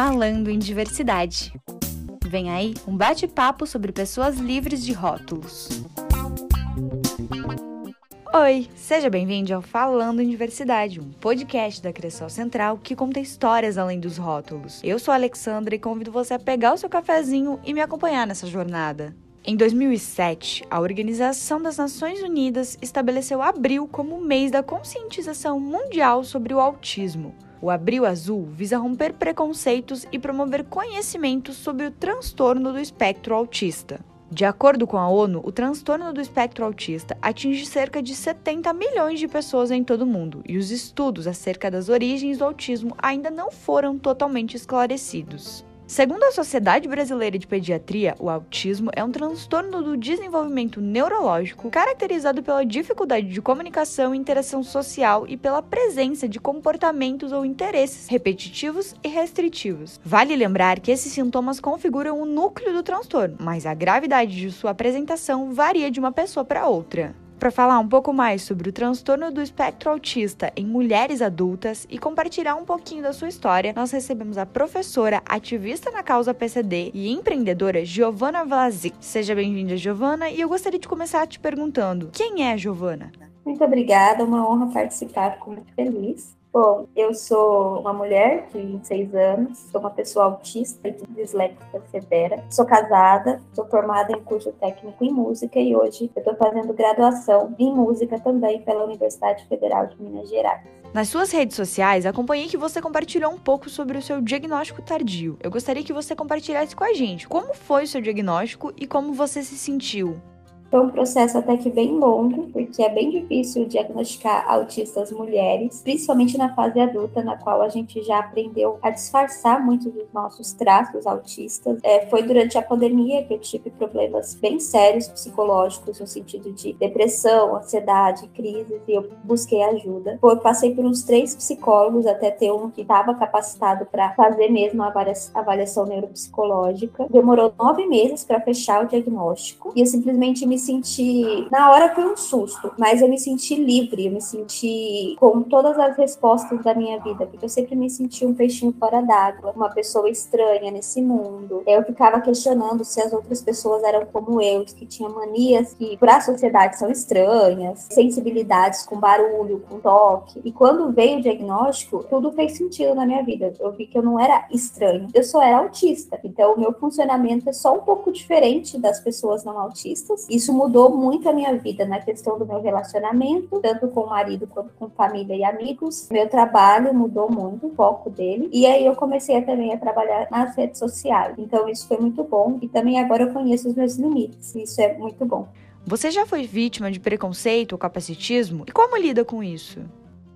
Falando em Diversidade. Vem aí um bate-papo sobre pessoas livres de rótulos. Oi, seja bem-vindo ao Falando em Diversidade, um podcast da Cressol Central que conta histórias além dos rótulos. Eu sou a Alexandra e convido você a pegar o seu cafezinho e me acompanhar nessa jornada. Em 2007, a Organização das Nações Unidas estabeleceu abril como mês da conscientização mundial sobre o autismo. O Abril Azul visa romper preconceitos e promover conhecimentos sobre o transtorno do espectro autista. De acordo com a ONU, o transtorno do espectro autista atinge cerca de 70 milhões de pessoas em todo o mundo, e os estudos acerca das origens do autismo ainda não foram totalmente esclarecidos. Segundo a Sociedade Brasileira de Pediatria, o autismo é um transtorno do desenvolvimento neurológico caracterizado pela dificuldade de comunicação e interação social e pela presença de comportamentos ou interesses repetitivos e restritivos. Vale lembrar que esses sintomas configuram o núcleo do transtorno, mas a gravidade de sua apresentação varia de uma pessoa para outra para falar um pouco mais sobre o transtorno do espectro autista em mulheres adultas e compartilhar um pouquinho da sua história, nós recebemos a professora, ativista na causa PCD e empreendedora Giovana Vlasic. Seja bem-vinda, Giovana, e eu gostaria de começar te perguntando: quem é a Giovana? Muito obrigada, uma honra participar, fico muito feliz. Bom, eu sou uma mulher de 26 anos, sou uma pessoa autista e disléxica severa, sou casada, sou formada em curso técnico em música e hoje eu estou fazendo graduação em música também pela Universidade Federal de Minas Gerais. Nas suas redes sociais, acompanhei que você compartilhou um pouco sobre o seu diagnóstico tardio. Eu gostaria que você compartilhasse com a gente como foi o seu diagnóstico e como você se sentiu. Foi um processo até que bem longo, porque é bem difícil diagnosticar autistas mulheres, principalmente na fase adulta, na qual a gente já aprendeu a disfarçar muitos dos nossos traços autistas. É, foi durante a pandemia que eu tive problemas bem sérios psicológicos, no sentido de depressão, ansiedade, crises, e eu busquei ajuda. Eu passei por uns três psicólogos até ter um que estava capacitado para fazer mesmo a avaliação neuropsicológica. Demorou nove meses para fechar o diagnóstico e eu simplesmente me senti. Na hora foi um susto, mas eu me senti livre, eu me senti com todas as respostas da minha vida, porque eu sempre me senti um peixinho fora d'água, uma pessoa estranha nesse mundo. Eu ficava questionando se as outras pessoas eram como eu, que tinham manias que para a sociedade são estranhas, sensibilidades com barulho, com toque. E quando veio o diagnóstico, tudo fez sentido na minha vida. Eu vi que eu não era estranho, eu só era autista. Então, o meu funcionamento é só um pouco diferente das pessoas não autistas. Isso isso mudou muito a minha vida na questão do meu relacionamento, tanto com o marido quanto com família e amigos. Meu trabalho mudou muito, o foco dele. E aí eu comecei também a trabalhar nas redes sociais. Então isso foi muito bom. E também agora eu conheço os meus limites. Isso é muito bom. Você já foi vítima de preconceito ou capacitismo? E como lida com isso?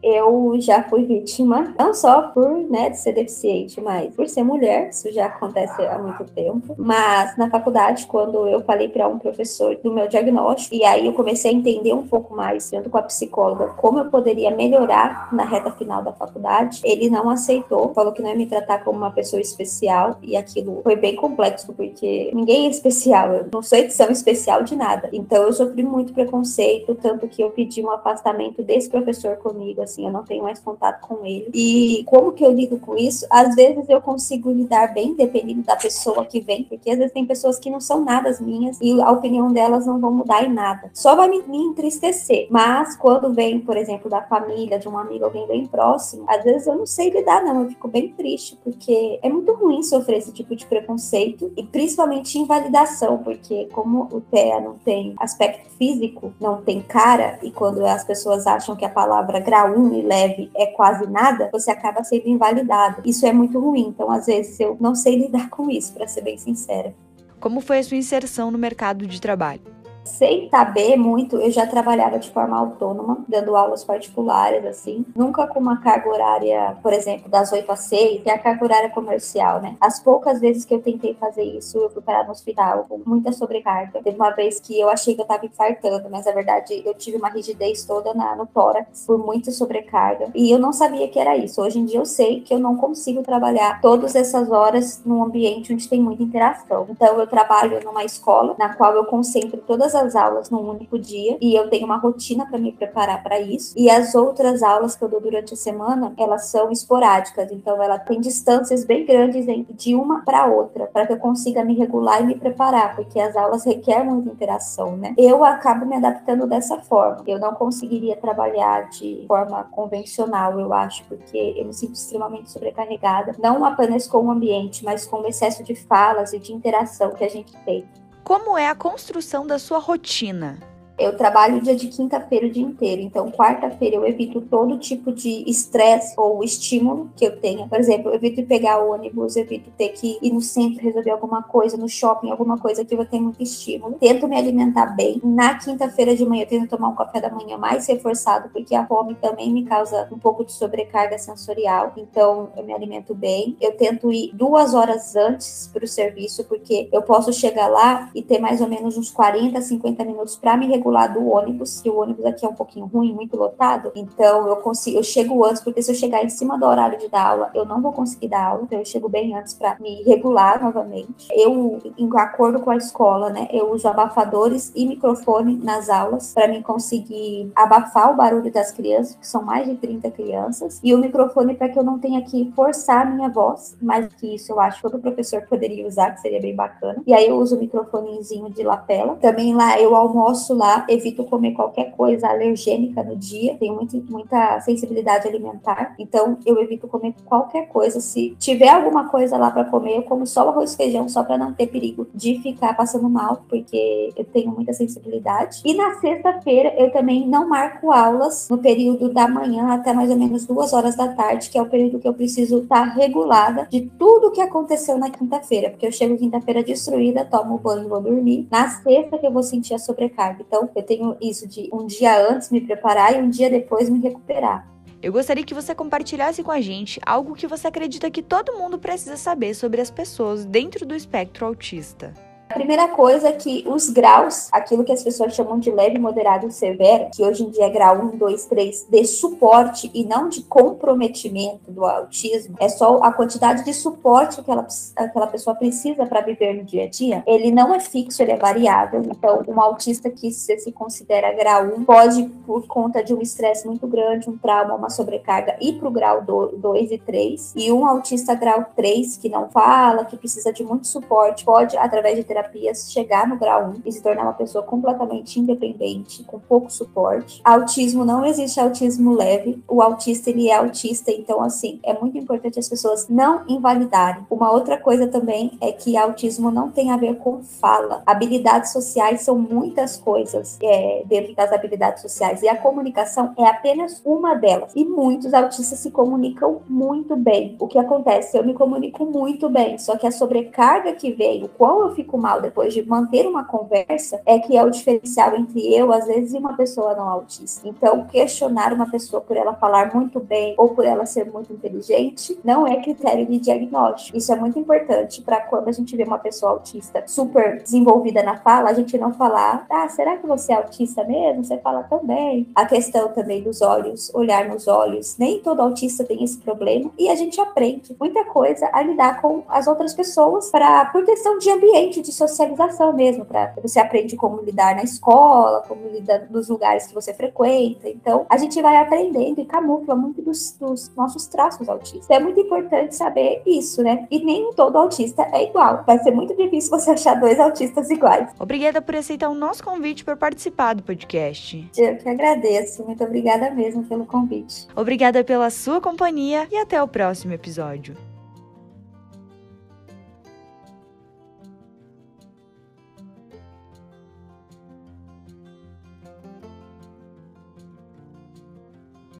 Eu já fui vítima, não só por né, de ser deficiente, mas por ser mulher, isso já acontece há muito tempo. Mas na faculdade, quando eu falei para um professor do meu diagnóstico, e aí eu comecei a entender um pouco mais, junto com a psicóloga, como eu poderia melhorar na reta final da faculdade, ele não aceitou, falou que não ia me tratar como uma pessoa especial, e aquilo foi bem complexo, porque ninguém é especial, eu não sou edição especial de nada. Então eu sofri muito preconceito, tanto que eu pedi um afastamento desse professor comigo, assim, eu não tenho mais contato com ele. E como que eu lido com isso? Às vezes eu consigo lidar bem, dependendo da pessoa que vem, porque às vezes tem pessoas que não são nada minhas e a opinião delas não vão mudar em nada. Só vai me, me entristecer. Mas quando vem, por exemplo, da família, de um amigo, alguém bem próximo, às vezes eu não sei lidar, não. Eu fico bem triste, porque é muito ruim sofrer esse tipo de preconceito e principalmente invalidação, porque como o TEA não tem aspecto físico, não tem cara, e quando as pessoas acham que a palavra grau 1 e leve é quase nada, você acaba sendo invalidado. Isso é muito ruim. Então, às vezes, eu não sei lidar com isso, para ser bem sincera. Como foi a sua inserção no mercado de trabalho? Sem saber muito, eu já trabalhava de forma autônoma, dando aulas particulares, assim. Nunca com uma carga horária, por exemplo, das 8 às 6, que é a carga horária comercial, né? As poucas vezes que eu tentei fazer isso, eu fui parar no hospital com muita sobrecarga. Teve uma vez que eu achei que eu tava infartando, mas na verdade eu tive uma rigidez toda na, no tórax por muita sobrecarga. E eu não sabia que era isso. Hoje em dia eu sei que eu não consigo trabalhar todas essas horas num ambiente onde tem muita interação. Então eu trabalho numa escola na qual eu concentro todas todas as aulas num único dia e eu tenho uma rotina para me preparar para isso. E as outras aulas que eu dou durante a semana, elas são esporádicas, então ela tem distâncias bem grandes de uma para outra, para que eu consiga me regular e me preparar, porque as aulas requerem muita interação, né? Eu acabo me adaptando dessa forma. Eu não conseguiria trabalhar de forma convencional, eu acho, porque eu me sinto extremamente sobrecarregada, não apenas com o ambiente, mas com o excesso de falas e de interação que a gente tem. Como é a construção da sua rotina? Eu trabalho dia de quinta-feira o dia inteiro, então quarta-feira eu evito todo tipo de estresse ou estímulo que eu tenha. Por exemplo, eu evito pegar ônibus, evito ter que ir no centro resolver alguma coisa, no shopping, alguma coisa que eu tenho muito estímulo. Tento me alimentar bem. Na quinta-feira de manhã eu tento tomar um café da manhã mais reforçado, porque a fome também me causa um pouco de sobrecarga sensorial. Então eu me alimento bem. Eu tento ir duas horas antes para o serviço, porque eu posso chegar lá e ter mais ou menos uns 40, 50 minutos para me regular do ônibus, que o ônibus aqui é um pouquinho ruim, muito lotado, então eu consigo, eu chego antes, porque se eu chegar em cima do horário de dar aula, eu não vou conseguir dar aula, então eu chego bem antes para me regular novamente. Eu, em acordo com a escola, né, eu uso abafadores e microfone nas aulas para mim conseguir abafar o barulho das crianças, que são mais de 30 crianças, e o microfone para que eu não tenha que forçar a minha voz, mais que isso eu acho que todo professor poderia usar, que seria bem bacana. E aí eu uso o microfonezinho de lapela. Também lá eu almoço lá evito comer qualquer coisa alergênica no dia, tenho muito, muita sensibilidade alimentar, então eu evito comer qualquer coisa. Se tiver alguma coisa lá para comer, eu como só arroz e feijão, só para não ter perigo de ficar passando mal, porque eu tenho muita sensibilidade. E na sexta-feira eu também não marco aulas no período da manhã até mais ou menos duas horas da tarde, que é o período que eu preciso estar tá regulada de tudo que aconteceu na quinta-feira, porque eu chego quinta-feira destruída, tomo banho e vou dormir. Na sexta que eu vou sentir a sobrecarga. Então, eu tenho isso de um dia antes me preparar e um dia depois me recuperar. Eu gostaria que você compartilhasse com a gente algo que você acredita que todo mundo precisa saber sobre as pessoas dentro do espectro autista. A primeira coisa é que os graus, aquilo que as pessoas chamam de leve, moderado e severo, que hoje em dia é grau 1, 2, 3, de suporte e não de comprometimento do autismo, é só a quantidade de suporte que ela, aquela pessoa precisa para viver no dia a dia, ele não é fixo, ele é variável. Então, um autista que se, se considera grau 1 pode, por conta de um estresse muito grande, um trauma, uma sobrecarga, ir para o grau 2 e 3. E um autista grau 3, que não fala, que precisa de muito suporte, pode, através de terapia, terapias, chegar no grau 1 e se tornar uma pessoa completamente independente, com pouco suporte. Autismo não existe autismo leve. O autista ele é autista, então assim, é muito importante as pessoas não invalidarem. Uma outra coisa também é que autismo não tem a ver com fala. Habilidades sociais são muitas coisas é, dentro das habilidades sociais e a comunicação é apenas uma delas. E muitos autistas se comunicam muito bem. O que acontece? Eu me comunico muito bem, só que a sobrecarga que veio, qual eu fico mal depois de manter uma conversa é que é o diferencial entre eu, às vezes, e uma pessoa não autista. Então, questionar uma pessoa por ela falar muito bem ou por ela ser muito inteligente não é critério de diagnóstico. Isso é muito importante para quando a gente vê uma pessoa autista super desenvolvida na fala, a gente não falar, ah, será que você é autista mesmo? Você fala tão bem. A questão também dos olhos, olhar nos olhos. Nem todo autista tem esse problema e a gente aprende muita coisa a lidar com as outras pessoas para por questão de ambiente, de socialização mesmo, para você aprende como lidar na escola, como lidar nos lugares que você frequenta. Então, a gente vai aprendendo e camufla muito dos, dos nossos traços autistas. Então, é muito importante saber isso, né? E nem todo autista é igual. Vai ser muito difícil você achar dois autistas iguais. Obrigada por aceitar o nosso convite para participar do podcast. Eu que agradeço. Muito obrigada mesmo pelo convite. Obrigada pela sua companhia e até o próximo episódio.